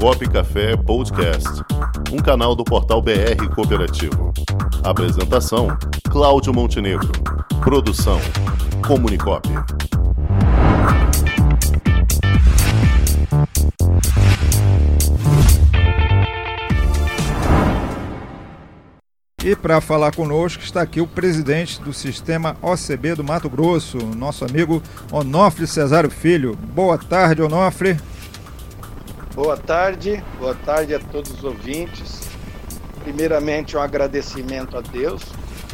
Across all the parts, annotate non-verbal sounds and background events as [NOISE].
Comunicop Café Podcast, um canal do portal BR Cooperativo. Apresentação: Cláudio Montenegro. Produção: Comunicop. E para falar conosco está aqui o presidente do sistema OCB do Mato Grosso, nosso amigo Onofre Cesário Filho. Boa tarde, Onofre. Boa tarde, boa tarde a todos os ouvintes. Primeiramente, um agradecimento a Deus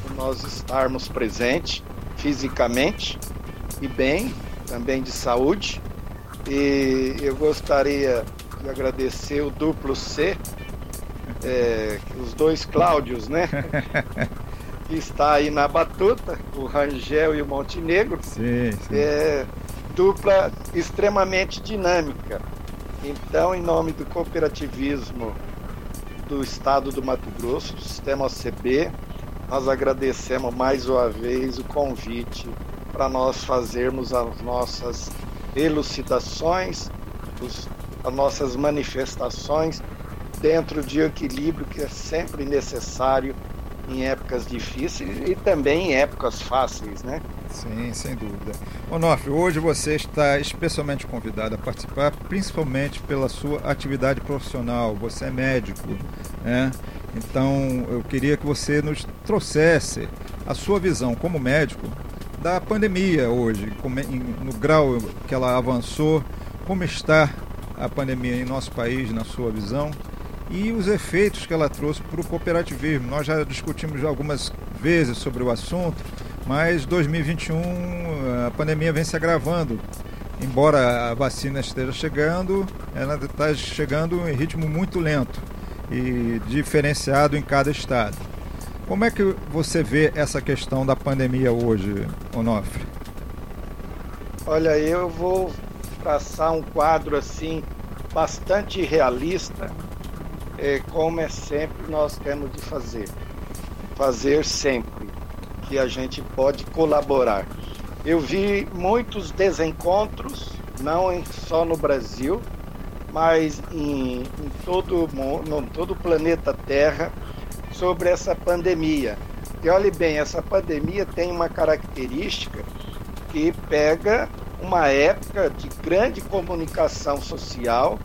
por nós estarmos presentes fisicamente e bem, também de saúde. E eu gostaria de agradecer o duplo C é, os dois Cláudios, né? [LAUGHS] que está aí na batuta, o Rangel e o Montenegro. Sim, sim. É, dupla extremamente dinâmica. Então, em nome do cooperativismo do Estado do Mato Grosso, do Sistema OCB, nós agradecemos mais uma vez o convite para nós fazermos as nossas elucidações, os, as nossas manifestações dentro de equilíbrio que é sempre necessário em épocas difíceis e também épocas fáceis, né? Sim, sem dúvida. Onofre, hoje você está especialmente convidado a participar, principalmente pela sua atividade profissional. Você é médico, né? Então, eu queria que você nos trouxesse a sua visão como médico da pandemia hoje, no grau que ela avançou, como está a pandemia em nosso país, na sua visão, e os efeitos que ela trouxe para o cooperativismo. Nós já discutimos algumas vezes sobre o assunto, mas 2021 a pandemia vem se agravando. Embora a vacina esteja chegando, ela está chegando em ritmo muito lento e diferenciado em cada estado. Como é que você vê essa questão da pandemia hoje, Onofre? Olha, eu vou traçar um quadro assim bastante realista é, como é sempre nós temos de fazer. Fazer sempre que a gente pode colaborar. Eu vi muitos desencontros, não em, só no Brasil, mas em, em todo, no, todo o planeta Terra, sobre essa pandemia. E olhe bem, essa pandemia tem uma característica que pega uma época de grande comunicação social,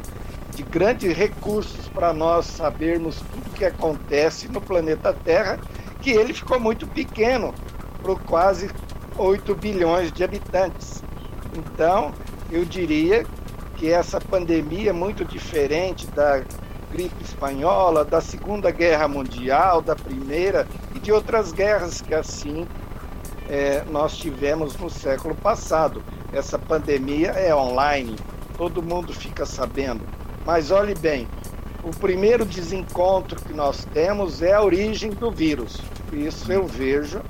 de grandes recursos para nós sabermos tudo que acontece no planeta Terra, que ele ficou muito pequeno para quase 8 bilhões de habitantes. Então, eu diria que essa pandemia é muito diferente da gripe espanhola, da Segunda Guerra Mundial, da Primeira e de outras guerras que assim é, nós tivemos no século passado. Essa pandemia é online, todo mundo fica sabendo. Mas olhe bem, o primeiro desencontro que nós temos é a origem do vírus. Isso eu vejo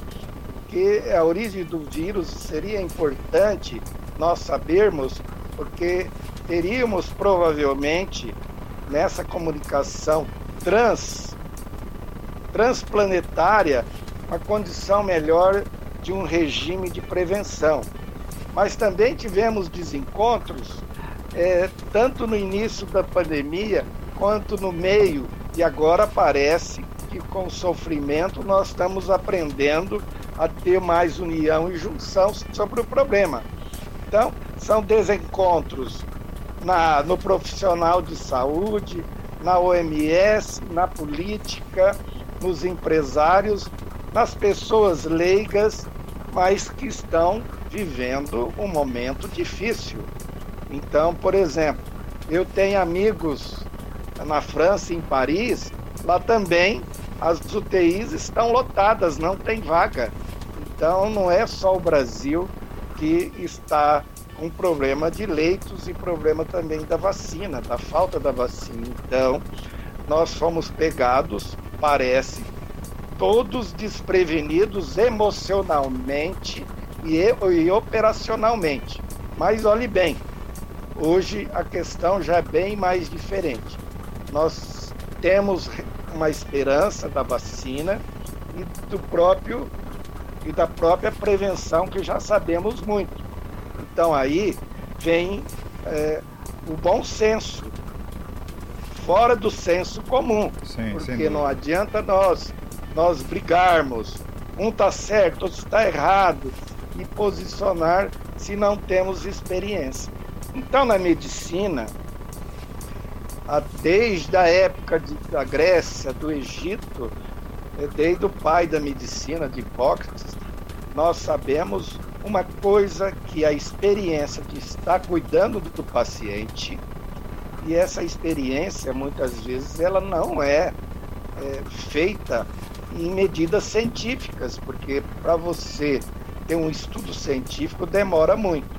que a origem do vírus seria importante nós sabermos, porque teríamos provavelmente nessa comunicação trans transplanetária uma condição melhor de um regime de prevenção. Mas também tivemos desencontros é, tanto no início da pandemia quanto no meio, e agora parece que com o sofrimento nós estamos aprendendo a ter mais união e junção sobre o problema. Então, são desencontros na, no profissional de saúde, na OMS, na política, nos empresários, nas pessoas leigas, mas que estão vivendo um momento difícil. Então, por exemplo, eu tenho amigos na França, em Paris, lá também as UTIs estão lotadas, não tem vaga. Então, não é só o Brasil que está com problema de leitos e problema também da vacina, da falta da vacina. Então, nós fomos pegados, parece, todos desprevenidos emocionalmente e, e operacionalmente. Mas olhe bem, Hoje a questão já é bem mais diferente. Nós temos uma esperança da vacina e do próprio e da própria prevenção que já sabemos muito. Então aí vem é, o bom senso. fora do senso comum. Sim, porque não adianta nós, nós brigarmos, um está certo, outro está errado, e posicionar se não temos experiência. Então, na medicina, desde a época de, da Grécia, do Egito, é, desde o pai da medicina, de Hipócrates, nós sabemos uma coisa que a experiência de estar cuidando do paciente e essa experiência muitas vezes ela não é, é feita em medidas científicas, porque para você ter um estudo científico demora muito.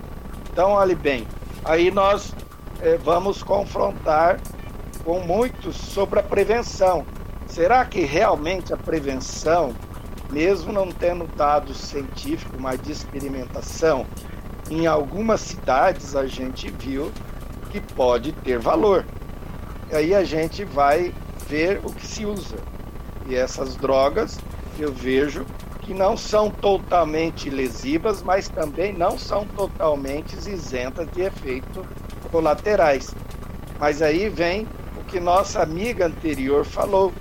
Então, olhe bem, aí nós é, vamos confrontar com muitos sobre a prevenção. Será que realmente a prevenção, mesmo não tendo dados científicos, mas de experimentação, em algumas cidades a gente viu que pode ter valor. Aí a gente vai ver o que se usa. E essas drogas eu vejo que não são totalmente lesivas, mas também não são totalmente isentas de efeitos colaterais. Mas aí vem o que nossa amiga anterior falou,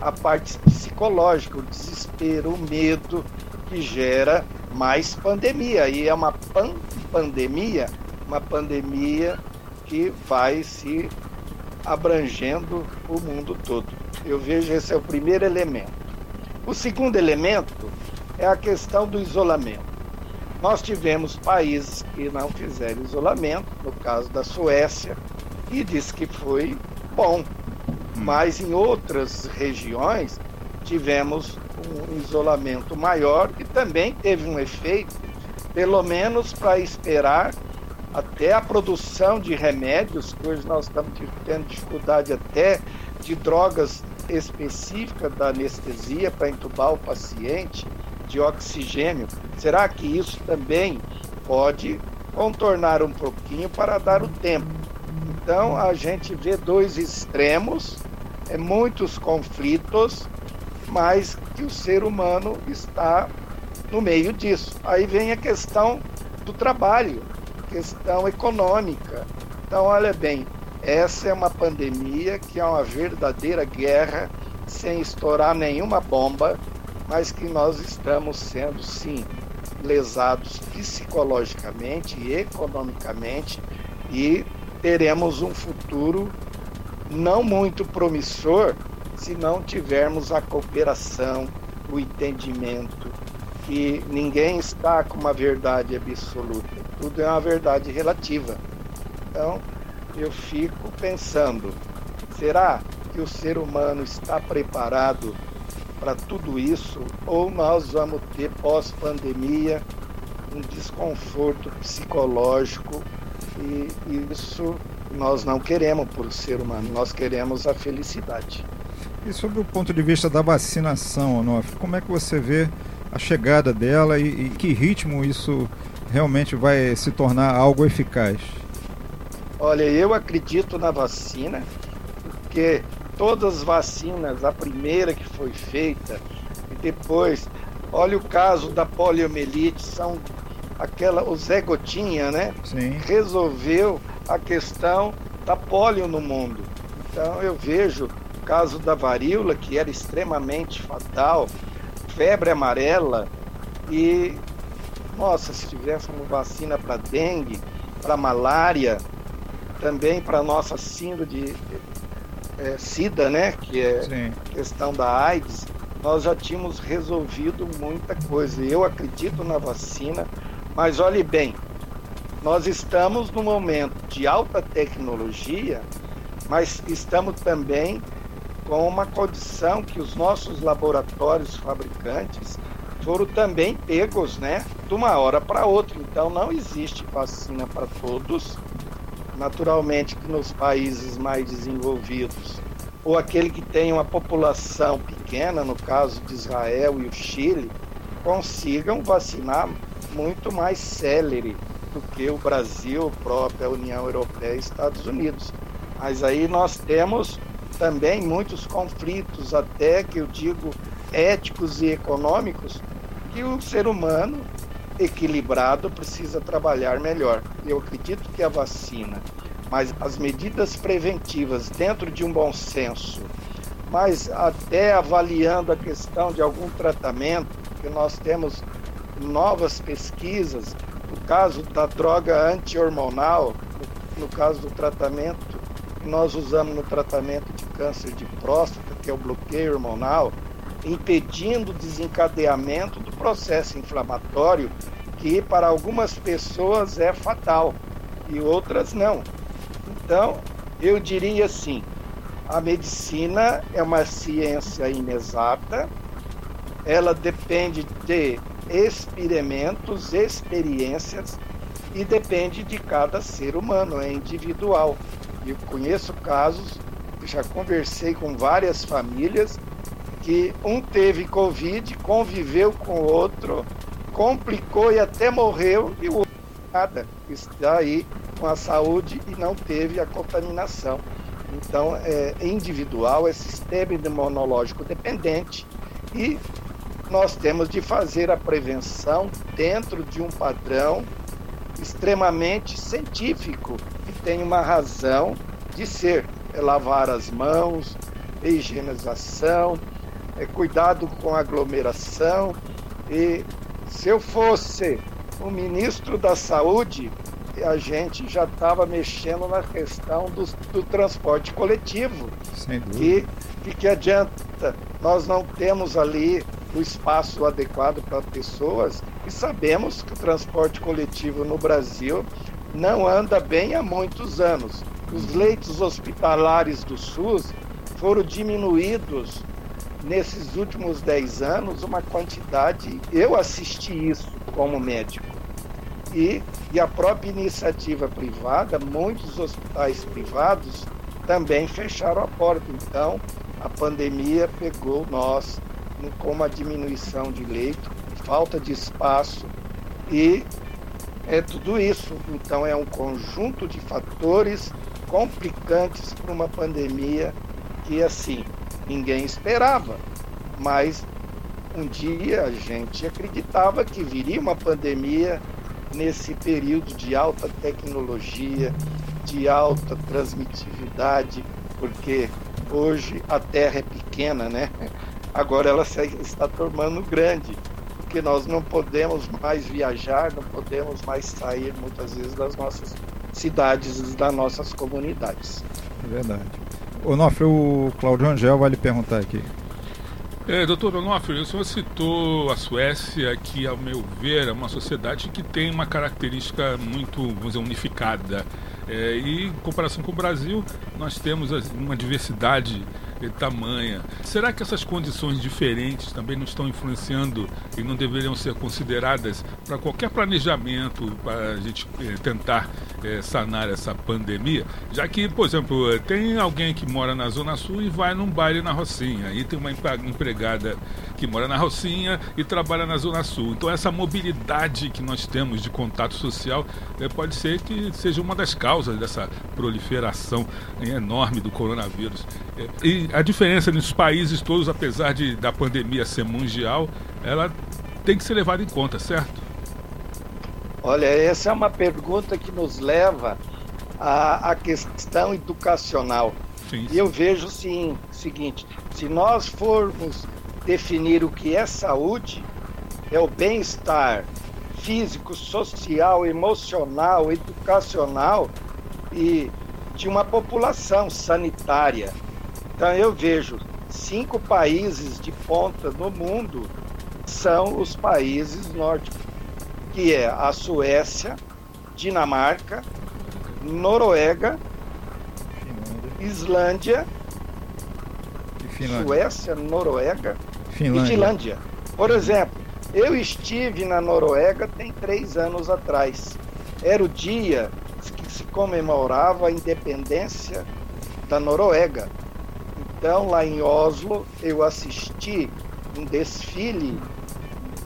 a parte psicológica, o desespero, o medo que gera mais pandemia. E é uma pan pandemia, uma pandemia que vai se abrangendo o mundo todo. Eu vejo esse é o primeiro elemento. O segundo elemento é a questão do isolamento. Nós tivemos países que não fizeram isolamento, no caso da Suécia, e disse que foi bom. Mas em outras regiões tivemos um isolamento maior e também teve um efeito, pelo menos para esperar até a produção de remédios, que hoje nós estamos tendo dificuldade até de drogas específicas da anestesia para entubar o paciente de oxigênio, será que isso também pode contornar um pouquinho para dar o tempo? Então a gente vê dois extremos, é, muitos conflitos, mas que o ser humano está no meio disso. Aí vem a questão do trabalho, questão econômica. Então, olha bem, essa é uma pandemia que é uma verdadeira guerra sem estourar nenhuma bomba mas que nós estamos sendo, sim, lesados psicologicamente e economicamente e teremos um futuro não muito promissor se não tivermos a cooperação, o entendimento, que ninguém está com uma verdade absoluta, tudo é uma verdade relativa. Então, eu fico pensando, será que o ser humano está preparado para tudo isso, ou nós vamos ter pós-pandemia um desconforto psicológico e isso nós não queremos por ser humano, nós queremos a felicidade. E sobre o ponto de vista da vacinação, Onofre, como é que você vê a chegada dela e, e que ritmo isso realmente vai se tornar algo eficaz? Olha, eu acredito na vacina, porque todas as vacinas, a primeira que foi feita, e depois, olha o caso da poliomielite, são aquela, o Zé Gotinha, né? Sim. Resolveu a questão da polio no mundo. Então eu vejo o caso da varíola, que era extremamente fatal, febre amarela, e nossa, se tivéssemos vacina para dengue, para malária, também para nossa síndrome de é, SIDA, né, que é Sim. a questão da AIDS, nós já tínhamos resolvido muita coisa. Eu acredito na vacina, mas olhe bem, nós estamos num momento de alta tecnologia, mas estamos também com uma condição que os nossos laboratórios fabricantes foram também pegos, né, de uma hora para outra. Então não existe vacina para todos naturalmente que nos países mais desenvolvidos, ou aquele que tem uma população pequena, no caso de Israel e o Chile, consigam vacinar muito mais célere do que o Brasil, a própria União Europeia e Estados Unidos. Mas aí nós temos também muitos conflitos, até que eu digo éticos e econômicos, que o ser humano equilibrado precisa trabalhar melhor. Eu acredito que a vacina, mas as medidas preventivas dentro de um bom senso, mas até avaliando a questão de algum tratamento, que nós temos novas pesquisas, no caso da droga anti-hormonal, no caso do tratamento que nós usamos no tratamento de câncer de próstata, que é o bloqueio hormonal, impedindo o desencadeamento do processo inflamatório, que para algumas pessoas é fatal e outras não. Então, eu diria assim: a medicina é uma ciência inexata, ela depende de experimentos, experiências e depende de cada ser humano, é individual. Eu conheço casos, já conversei com várias famílias que um teve Covid, conviveu com o outro, complicou e até morreu e o outro nada. Está aí com a saúde e não teve a contaminação. Então, é individual, é sistema imunológico dependente e nós temos de fazer a prevenção dentro de um padrão extremamente científico e tem uma razão de ser. É lavar as mãos, higienização, é cuidado com a aglomeração. E se eu fosse o ministro da Saúde, a gente já estava mexendo na questão do, do transporte coletivo. Sem dúvida. Que, adianta? Nós não temos ali o espaço adequado para pessoas e sabemos que o transporte coletivo no Brasil não anda bem há muitos anos. Os leitos hospitalares do SUS foram diminuídos nesses últimos 10 anos uma quantidade. Eu assisti isso como médico. E, e a própria iniciativa privada, muitos hospitais privados também fecharam a porta. Então, a pandemia pegou nós com uma diminuição de leito, falta de espaço e é tudo isso. Então é um conjunto de fatores complicantes para uma pandemia que assim ninguém esperava, mas um dia a gente acreditava que viria uma pandemia nesse período de alta tecnologia, de alta transmitividade, porque hoje a Terra é pequena, né? Agora ela está tornando grande, porque nós não podemos mais viajar, não podemos mais sair muitas vezes das nossas cidades das nossas comunidades. É verdade. Onofre, o Claudio Angel vai lhe perguntar aqui. É, doutor Onofre, o senhor citou a Suécia, que, ao meu ver, é uma sociedade que tem uma característica muito, vamos dizer, unificada. É, e, em comparação com o Brasil, nós temos uma diversidade tamanha. Será que essas condições diferentes também não estão influenciando e não deveriam ser consideradas para qualquer planejamento para a gente eh, tentar eh, sanar essa pandemia? Já que, por exemplo, tem alguém que mora na Zona Sul e vai num baile na Rocinha, e tem uma empregada que mora na Rocinha e trabalha na Zona Sul. Então, essa mobilidade que nós temos de contato social eh, pode ser que seja uma das causas dessa proliferação enorme do coronavírus. E a diferença nos países todos, apesar de da pandemia ser mundial, ela tem que ser levada em conta, certo? Olha, essa é uma pergunta que nos leva à, à questão educacional. Sim. E eu vejo sim, o seguinte: se nós formos definir o que é saúde, é o bem-estar físico, social, emocional, educacional e de uma população sanitária. Então eu vejo cinco países de ponta no mundo são os países nórdicos, que é a Suécia, Dinamarca, Noruega, Islândia, Suécia, Noruega Finlândia. e Finlândia. Por exemplo, eu estive na Noruega tem três anos atrás. Era o dia que se comemorava a independência da Noruega. Então, lá em Oslo, eu assisti um desfile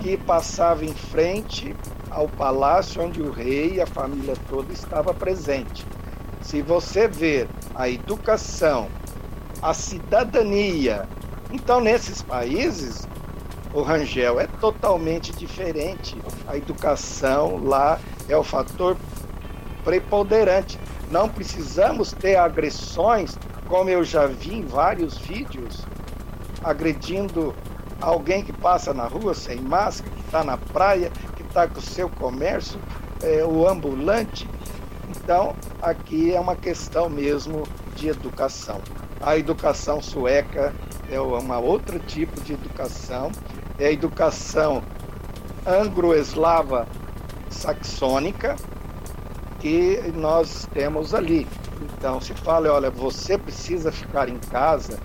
que passava em frente ao palácio onde o rei e a família toda estava presente. Se você ver a educação, a cidadania, então nesses países o Rangel é totalmente diferente. A educação lá é o fator preponderante. Não precisamos ter agressões, como eu já vi em vários vídeos, agredindo alguém que passa na rua sem máscara, que está na praia, está com o seu comércio, é, o ambulante. Então, aqui é uma questão mesmo de educação. A educação sueca é uma outro tipo de educação, é a educação anglo-eslava saxônica que nós temos ali. Então, se fala, olha, você precisa ficar em casa,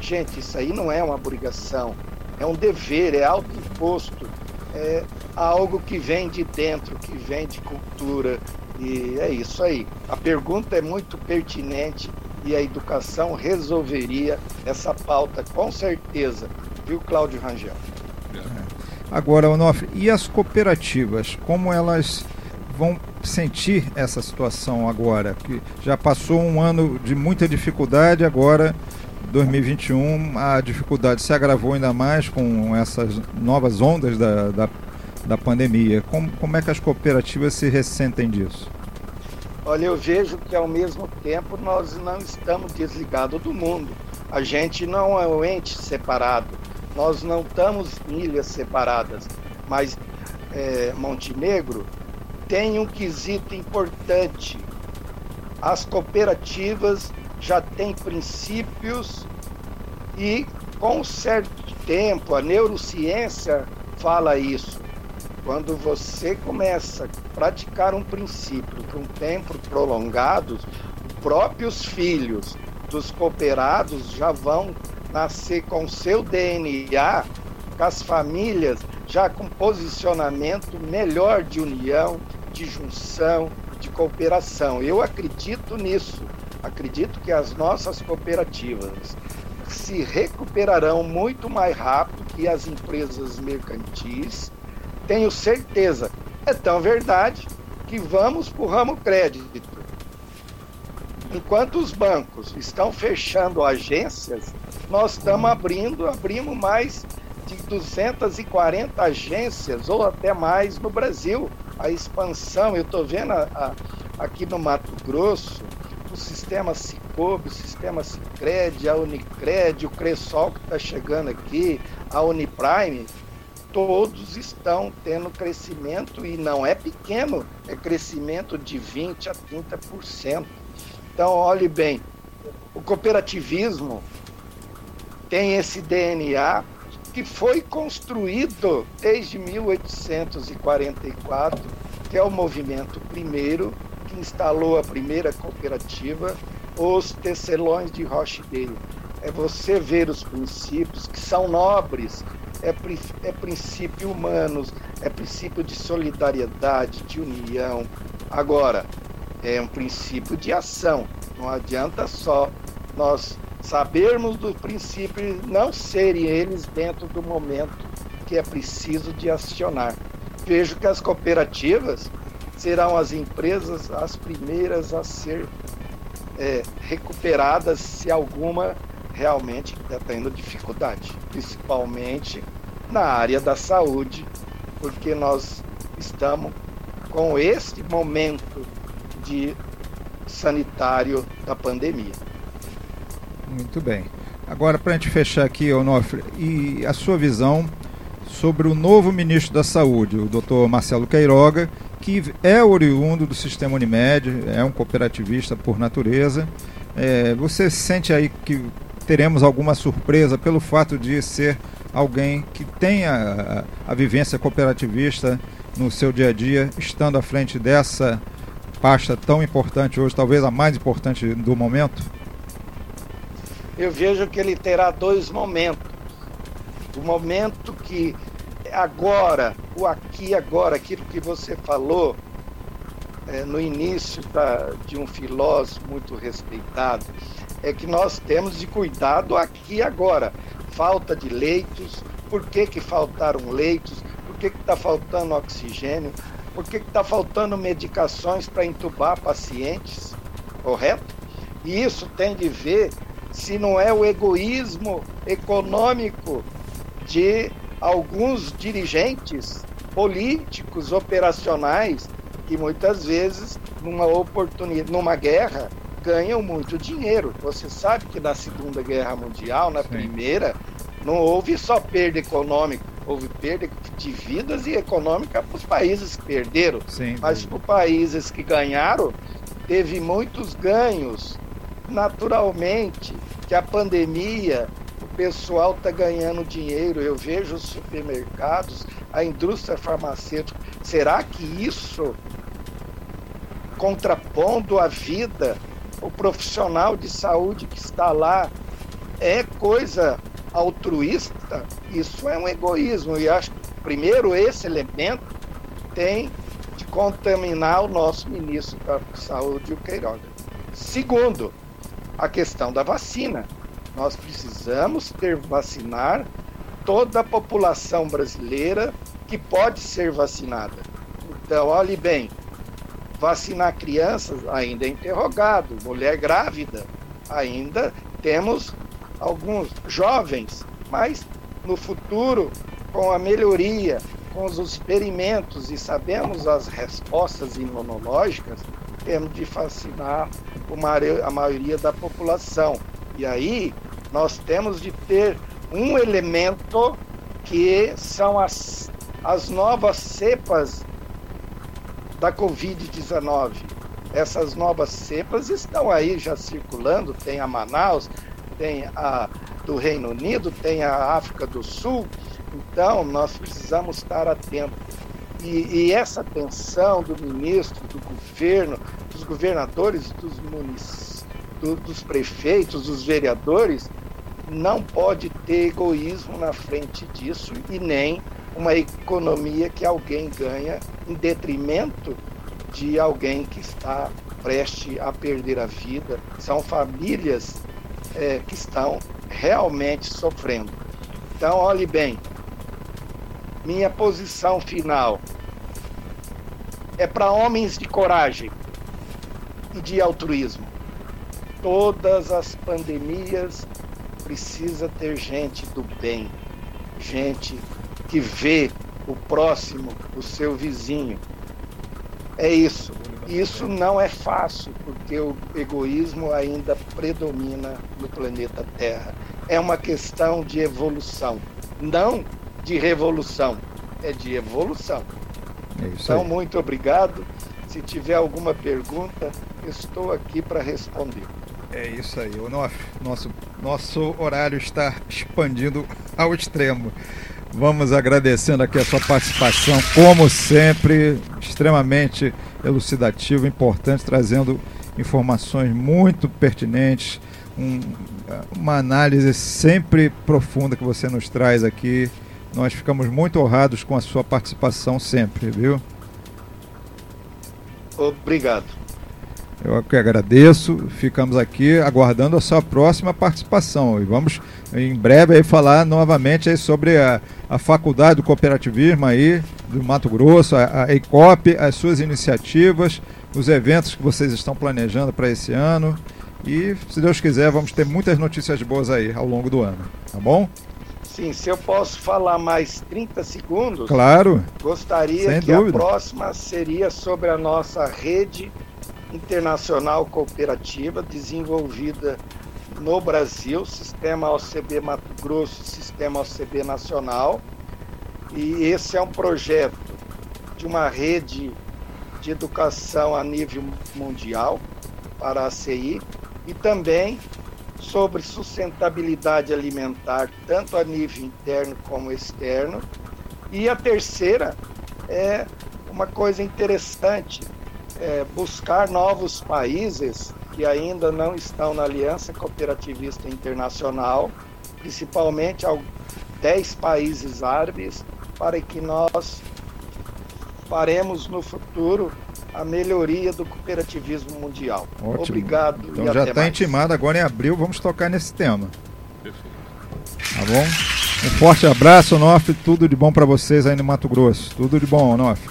gente, isso aí não é uma obrigação, é um dever, é autoimposto, é algo que vem de dentro, que vem de cultura, e é isso aí. A pergunta é muito pertinente e a educação resolveria essa pauta com certeza, viu, Cláudio Rangel? É. Agora, Onofre, e as cooperativas, como elas vão sentir essa situação agora? Que já passou um ano de muita dificuldade, agora 2021 a dificuldade se agravou ainda mais com essas novas ondas da, da, da pandemia. Como, como é que as cooperativas se ressentem disso? Olha, eu vejo que ao mesmo tempo nós não estamos desligados do mundo. A gente não é um ente separado. Nós não estamos ilhas separadas. Mas é, Montenegro tem um quesito importante. As cooperativas já têm princípios e com certo tempo a neurociência fala isso. Quando você começa a praticar um princípio por um tempo prolongado, os próprios filhos dos cooperados já vão nascer com seu DNA, com as famílias já com posicionamento melhor de união, de junção, de cooperação. Eu acredito nisso. Acredito que as nossas cooperativas se recuperarão muito mais rápido que as empresas mercantis tenho certeza. É tão verdade que vamos para o ramo crédito. Enquanto os bancos estão fechando agências, nós estamos abrindo, abrimos mais de 240 agências ou até mais no Brasil. A expansão, eu estou vendo a, a, aqui no Mato Grosso, o sistema Cicobi, o sistema Cicred, a Unicred, o Cressol que está chegando aqui, a Uniprime, todos estão tendo crescimento e não é pequeno, é crescimento de 20 a 30%. Então, olhe bem, o cooperativismo tem esse DNA que foi construído desde 1844, que é o movimento primeiro que instalou a primeira cooperativa, os tecelões de Rochdale. É você ver os princípios que são nobres, é, é princípio humanos, é princípio de solidariedade, de união. Agora, é um princípio de ação. Não adianta só nós sabermos do princípio e não serem eles dentro do momento que é preciso de acionar. Vejo que as cooperativas serão as empresas as primeiras a ser é, recuperadas se alguma realmente está tendo dificuldade, principalmente na área da saúde, porque nós estamos com este momento de sanitário da pandemia. Muito bem. Agora, para a gente fechar aqui, Onofre, e a sua visão sobre o novo ministro da Saúde, o doutor Marcelo Queiroga, que é oriundo do sistema Unimed, é um cooperativista por natureza. É, você sente aí que teremos alguma surpresa pelo fato de ser alguém que tenha a, vivência cooperativista no seu dia a dia, estando à frente dessa pasta tão importante hoje, talvez a mais importante do momento? Eu vejo que ele terá dois momentos. O momento que agora, o aqui agora, aquilo que você falou é, no início da, de um filósofo muito respeitado, é que nós temos de cuidado aqui agora. Falta de leitos, por que, que faltaram leitos, por que está faltando oxigênio, por que está faltando medicações para entubar pacientes, correto? E isso tem de ver se não é o egoísmo econômico de alguns dirigentes políticos operacionais que muitas vezes numa oportunidade, numa guerra, ganham muito dinheiro. Você sabe que na Segunda Guerra Mundial, na Sim. Primeira, não houve só perda econômica, houve perda de vidas e econômica para os países que perderam. Sim, Mas para os países que ganharam, teve muitos ganhos. Naturalmente, que a pandemia, o pessoal está ganhando dinheiro. Eu vejo os supermercados, a indústria farmacêutica. Será que isso, contrapondo a vida, o profissional de saúde que está lá, é coisa altruísta? Isso é um egoísmo. E acho que, primeiro, esse elemento tem de contaminar o nosso ministro da Saúde, o Queiroga. Segundo, a questão da vacina. Nós precisamos ter vacinar toda a população brasileira que pode ser vacinada. Então, olhe bem, vacinar crianças ainda é interrogado, mulher grávida ainda temos alguns jovens, mas no futuro, com a melhoria, com os experimentos e sabemos as respostas imunológicas, temos de vacinar a maioria da população. E aí nós temos de ter um elemento que são as, as novas cepas da Covid-19. Essas novas cepas estão aí já circulando, tem a Manaus, tem a do Reino Unido, tem a África do Sul. Então, nós precisamos estar atentos. E, e essa atenção do ministro, do governo, dos governadores, dos municípios, do, dos prefeitos, dos vereadores, não pode ter egoísmo na frente disso e nem uma economia que alguém ganha em detrimento de alguém que está prestes a perder a vida. São famílias é, que estão realmente sofrendo. Então, olhe bem, minha posição final é para homens de coragem, e de altruísmo. Todas as pandemias precisa ter gente do bem, gente que vê o próximo, o seu vizinho. É isso. Isso não é fácil, porque o egoísmo ainda predomina no planeta Terra. É uma questão de evolução, não de revolução, é de evolução. É então, muito obrigado. Se tiver alguma pergunta, estou aqui para responder. É isso aí. O nosso, nosso horário está expandindo ao extremo. Vamos agradecendo aqui a sua participação, como sempre, extremamente elucidativo, importante, trazendo informações muito pertinentes, um, uma análise sempre profunda que você nos traz aqui. Nós ficamos muito honrados com a sua participação sempre, viu? Obrigado. Eu que agradeço. Ficamos aqui aguardando a sua próxima participação. E vamos em breve aí falar novamente aí sobre a, a Faculdade do Cooperativismo aí do Mato Grosso, a, a EICOP, as suas iniciativas, os eventos que vocês estão planejando para esse ano. E, se Deus quiser, vamos ter muitas notícias boas aí ao longo do ano. Tá bom? Sim, se eu posso falar mais 30 segundos. Claro. Gostaria que dúvida. a próxima seria sobre a nossa rede internacional cooperativa desenvolvida no Brasil, Sistema OCB Mato Grosso, Sistema OCB Nacional. E esse é um projeto de uma rede de educação a nível mundial para a CI e também sobre sustentabilidade alimentar, tanto a nível interno como externo. E a terceira é uma coisa interessante, é buscar novos países que ainda não estão na Aliança Cooperativista Internacional, principalmente 10 países árabes, para que nós faremos no futuro a melhoria do cooperativismo mundial. Ótimo. Obrigado. Então já está intimado, agora em abril vamos tocar nesse tema. Perfeito. Tá bom? Um forte abraço, Onofre. Tudo de bom para vocês aí no Mato Grosso. Tudo de bom, Onofre.